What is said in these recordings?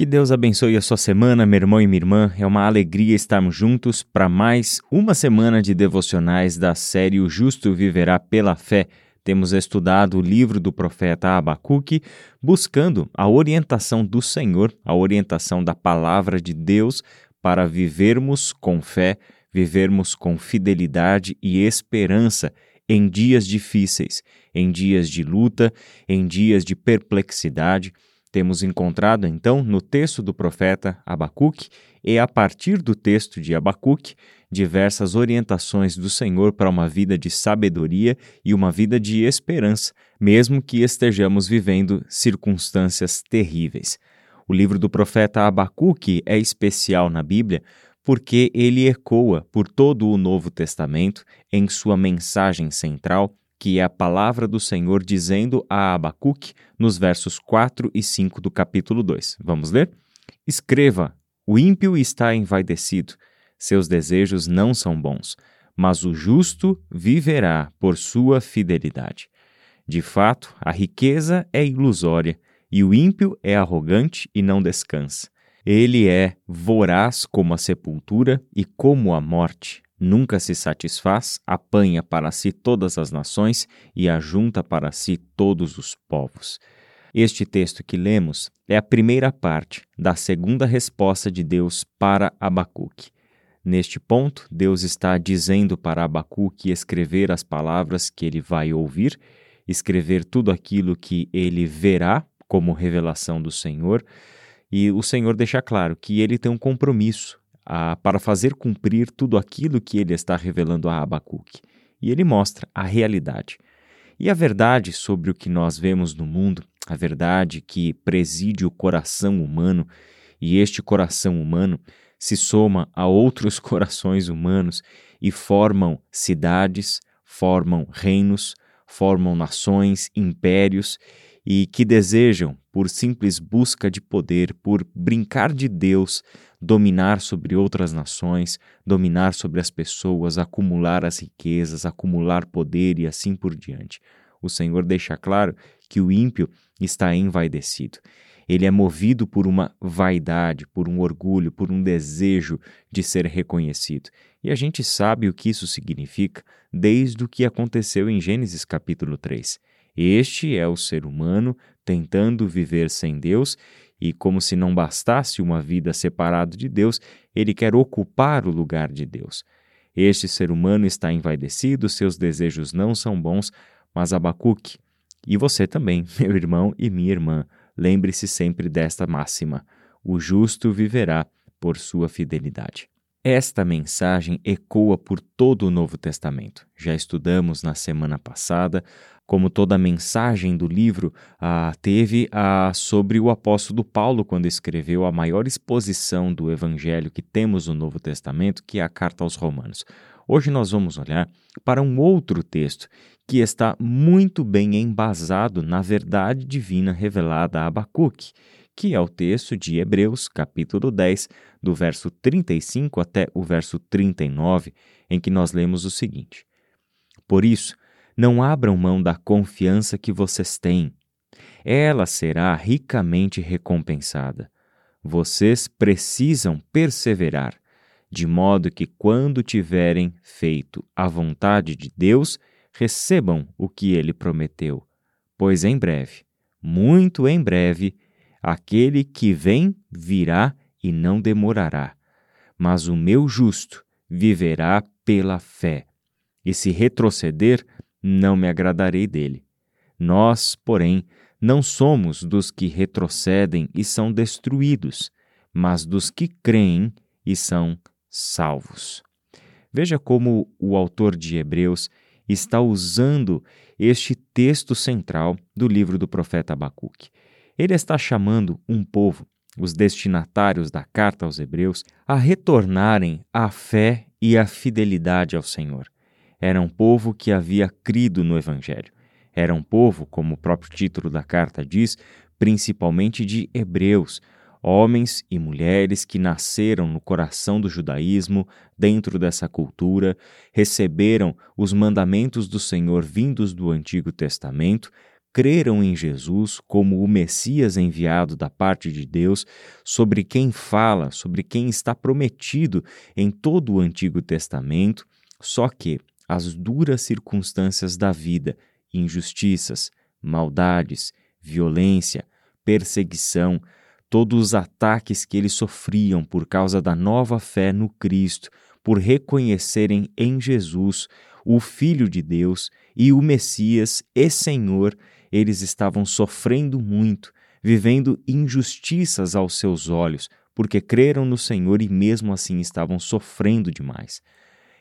Que Deus abençoe a sua semana, meu irmão e minha irmã. É uma alegria estarmos juntos para mais uma semana de devocionais da série O Justo Viverá pela Fé. Temos estudado o livro do profeta Abacuque, buscando a orientação do Senhor, a orientação da palavra de Deus para vivermos com fé, vivermos com fidelidade e esperança em dias difíceis, em dias de luta, em dias de perplexidade. Temos encontrado então no texto do profeta Abacuque e a partir do texto de Abacuque diversas orientações do Senhor para uma vida de sabedoria e uma vida de esperança, mesmo que estejamos vivendo circunstâncias terríveis. O livro do profeta Abacuque é especial na Bíblia porque ele ecoa por todo o Novo Testamento em sua mensagem central, que é a palavra do Senhor dizendo a Abacuque nos versos 4 e 5 do capítulo 2. Vamos ler? Escreva: O ímpio está envaidecido, seus desejos não são bons, mas o justo viverá por sua fidelidade. De fato, a riqueza é ilusória e o ímpio é arrogante e não descansa. Ele é voraz como a sepultura e como a morte. Nunca se satisfaz, apanha para si todas as nações e ajunta para si todos os povos. Este texto que lemos é a primeira parte da segunda resposta de Deus para Abacuque. Neste ponto, Deus está dizendo para Abacuque escrever as palavras que ele vai ouvir, escrever tudo aquilo que ele verá como revelação do Senhor, e o Senhor deixa claro que ele tem um compromisso a, para fazer cumprir tudo aquilo que ele está revelando a Abacuque. E ele mostra a realidade. E a verdade sobre o que nós vemos no mundo, a verdade que preside o coração humano, e este coração humano se soma a outros corações humanos e formam cidades, formam reinos, formam nações, impérios e que desejam, por simples busca de poder, por brincar de Deus, dominar sobre outras nações, dominar sobre as pessoas, acumular as riquezas, acumular poder e assim por diante. O Senhor deixa claro que o ímpio está envaidecido. Ele é movido por uma vaidade, por um orgulho, por um desejo de ser reconhecido. E a gente sabe o que isso significa desde o que aconteceu em Gênesis capítulo 3. Este é o ser humano tentando viver sem Deus e, como se não bastasse uma vida separada de Deus, ele quer ocupar o lugar de Deus. Este ser humano está envaidecido, seus desejos não são bons, mas Abacuque, e você também, meu irmão e minha irmã, lembre-se sempre desta máxima: o justo viverá por sua fidelidade. Esta mensagem ecoa por todo o Novo Testamento. Já estudamos na semana passada como toda a mensagem do livro ah, teve ah, sobre o apóstolo Paulo quando escreveu a maior exposição do evangelho que temos no Novo Testamento, que é a carta aos Romanos. Hoje nós vamos olhar para um outro texto que está muito bem embasado na verdade divina revelada a Abacuque, que é o texto de Hebreus, capítulo 10, do verso 35 até o verso 39, em que nós lemos o seguinte: Por isso, não abram mão da confiança que vocês têm. Ela será ricamente recompensada. Vocês precisam perseverar, de modo que, quando tiverem feito a vontade de Deus, recebam o que ele prometeu. Pois em breve, muito em breve, aquele que vem virá e não demorará. Mas o meu justo viverá pela fé. E se retroceder, não me agradarei dele. Nós, porém, não somos dos que retrocedem e são destruídos, mas dos que creem e são salvos. Veja como o autor de Hebreus está usando este texto central do livro do profeta Abacuque. Ele está chamando um povo, os destinatários da carta aos Hebreus, a retornarem à fé e à fidelidade ao Senhor. Era um povo que havia crido no Evangelho. Era um povo, como o próprio título da carta diz, principalmente de hebreus, homens e mulheres que nasceram no coração do judaísmo, dentro dessa cultura, receberam os mandamentos do Senhor vindos do Antigo Testamento, creram em Jesus como o Messias enviado da parte de Deus, sobre quem fala, sobre quem está prometido em todo o Antigo Testamento, só que as duras circunstâncias da vida, injustiças, maldades, violência, perseguição, todos os ataques que eles sofriam por causa da nova fé no Cristo, por reconhecerem em Jesus o Filho de Deus e o Messias e Senhor, eles estavam sofrendo muito, vivendo injustiças aos seus olhos, porque creram no Senhor e mesmo assim estavam sofrendo demais.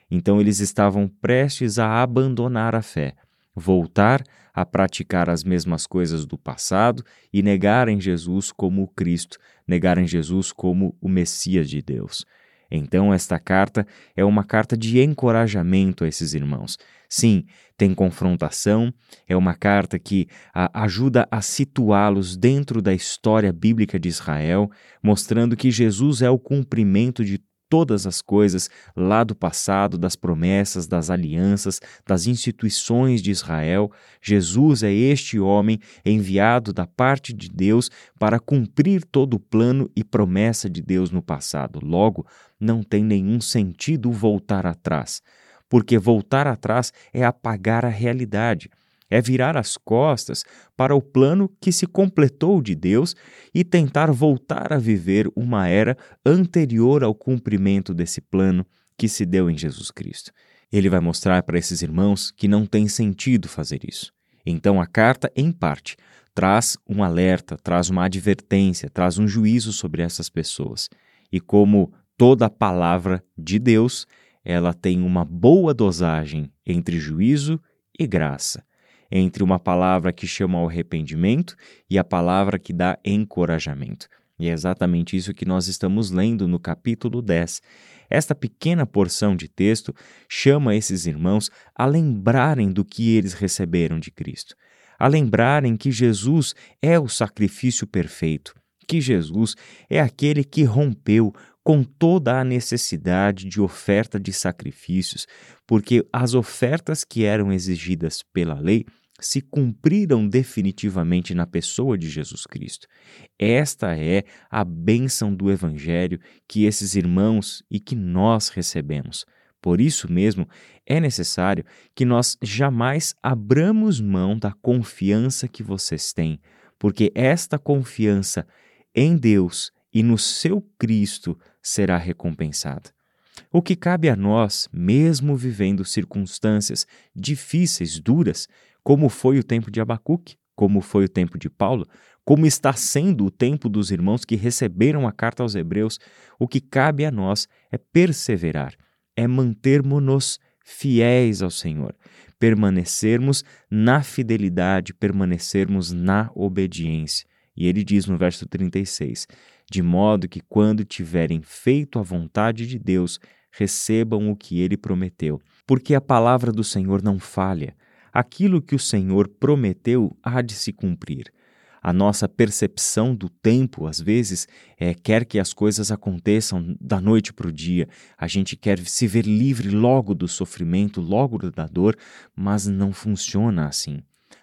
Então eles estavam prestes a abandonar a fé, voltar a praticar as mesmas coisas do passado e negarem Jesus como o Cristo, negarem Jesus como o Messias de Deus. Então, esta carta é uma carta de encorajamento a esses irmãos. Sim, tem confrontação, é uma carta que a, ajuda a situá-los dentro da história bíblica de Israel, mostrando que Jesus é o cumprimento de todas as coisas lá do passado, das promessas, das alianças, das instituições de Israel. Jesus é este homem enviado da parte de Deus para cumprir todo o plano e promessa de Deus no passado. Logo, não tem nenhum sentido voltar atrás, porque voltar atrás é apagar a realidade é virar as costas para o plano que se completou de Deus e tentar voltar a viver uma era anterior ao cumprimento desse plano que se deu em Jesus Cristo. Ele vai mostrar para esses irmãos que não tem sentido fazer isso. Então a carta, em parte, traz um alerta, traz uma advertência, traz um juízo sobre essas pessoas. E como toda palavra de Deus, ela tem uma boa dosagem entre juízo e graça entre uma palavra que chama ao arrependimento e a palavra que dá encorajamento. E é exatamente isso que nós estamos lendo no capítulo 10. Esta pequena porção de texto chama esses irmãos a lembrarem do que eles receberam de Cristo, a lembrarem que Jesus é o sacrifício perfeito, que Jesus é aquele que rompeu com toda a necessidade de oferta de sacrifícios, porque as ofertas que eram exigidas pela lei se cumpriram definitivamente na pessoa de Jesus Cristo. Esta é a bênção do Evangelho que esses irmãos e que nós recebemos. Por isso mesmo, é necessário que nós jamais abramos mão da confiança que vocês têm, porque esta confiança em Deus e no seu Cristo será recompensada. O que cabe a nós, mesmo vivendo circunstâncias difíceis, duras, como foi o tempo de Abacuque, como foi o tempo de Paulo, como está sendo o tempo dos irmãos que receberam a carta aos Hebreus, o que cabe a nós é perseverar, é mantermos-nos fiéis ao Senhor, permanecermos na fidelidade, permanecermos na obediência. E ele diz no verso 36: De modo que quando tiverem feito a vontade de Deus, recebam o que ele prometeu, porque a palavra do Senhor não falha aquilo que o Senhor prometeu há de se cumprir. A nossa percepção do tempo, às vezes, é, quer que as coisas aconteçam da noite para o dia. A gente quer se ver livre logo do sofrimento, logo da dor, mas não funciona assim.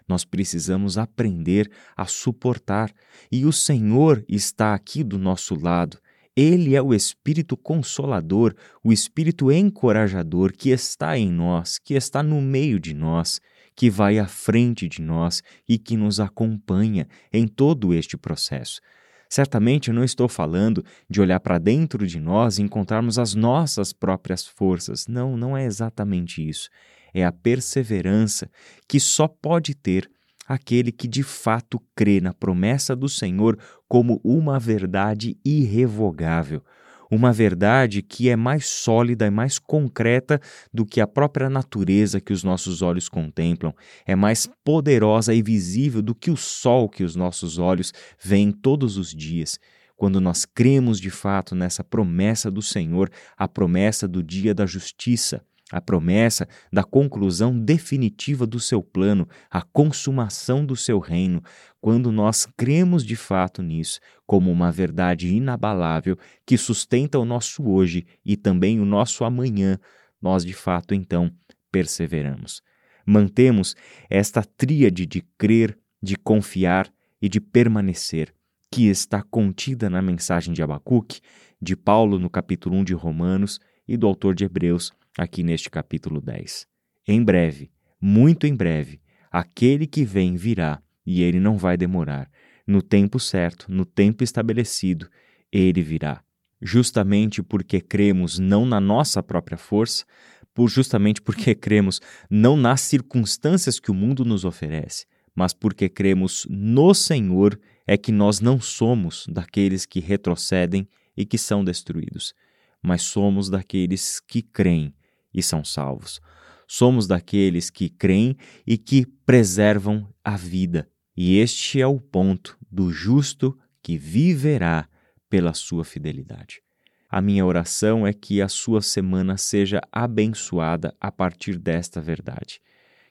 Nós precisamos aprender a suportar, e o Senhor está aqui do nosso lado. Ele é o Espírito Consolador, o Espírito Encorajador que está em nós, que está no meio de nós que vai à frente de nós e que nos acompanha em todo este processo. Certamente eu não estou falando de olhar para dentro de nós e encontrarmos as nossas próprias forças. Não, não é exatamente isso. É a perseverança que só pode ter aquele que de fato crê na promessa do Senhor como uma verdade irrevogável, uma verdade que é mais sólida e mais concreta do que a própria natureza que os nossos olhos contemplam, é mais poderosa e visível do que o sol que os nossos olhos veem todos os dias. Quando nós cremos de fato nessa promessa do Senhor, a promessa do dia da justiça, a promessa da conclusão definitiva do seu plano, a consumação do seu reino, quando nós cremos de fato nisso como uma verdade inabalável que sustenta o nosso hoje e também o nosso amanhã, nós de fato então perseveramos. Mantemos esta tríade de crer, de confiar e de permanecer, que está contida na mensagem de Abacuque, de Paulo no capítulo 1 de Romanos e do autor de Hebreus aqui neste capítulo 10. Em breve, muito em breve, aquele que vem virá e ele não vai demorar. No tempo certo, no tempo estabelecido, ele virá. Justamente porque cremos não na nossa própria força, por justamente porque cremos não nas circunstâncias que o mundo nos oferece, mas porque cremos no Senhor é que nós não somos daqueles que retrocedem e que são destruídos, mas somos daqueles que creem e são salvos. Somos daqueles que creem e que preservam a vida. E este é o ponto do justo que viverá pela sua fidelidade. A minha oração é que a sua semana seja abençoada a partir desta verdade.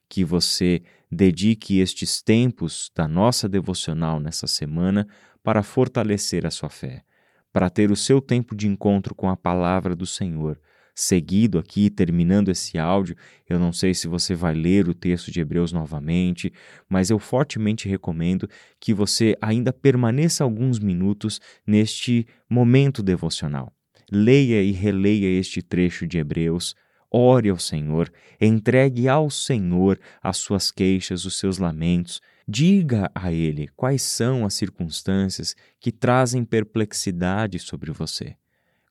Que você dedique estes tempos da nossa devocional nessa semana para fortalecer a sua fé, para ter o seu tempo de encontro com a palavra do Senhor. Seguido aqui, terminando esse áudio, eu não sei se você vai ler o texto de Hebreus novamente, mas eu fortemente recomendo que você ainda permaneça alguns minutos neste momento devocional leia e releia este trecho de Hebreus, ore ao Senhor, entregue ao Senhor as suas queixas, os seus lamentos, diga a Ele quais são as circunstâncias que trazem perplexidade sobre você.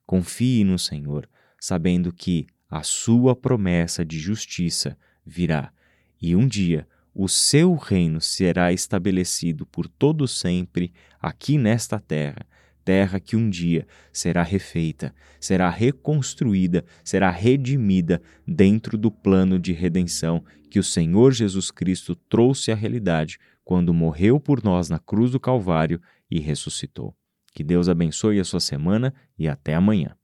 Confie no Senhor, sabendo que a sua promessa de justiça virá, e um dia o seu reino será estabelecido por todo sempre aqui nesta terra terra que um dia será refeita, será reconstruída, será redimida dentro do plano de redenção que o Senhor Jesus Cristo trouxe à realidade quando morreu por nós na cruz do Calvário e ressuscitou. Que Deus abençoe a sua semana e até amanhã.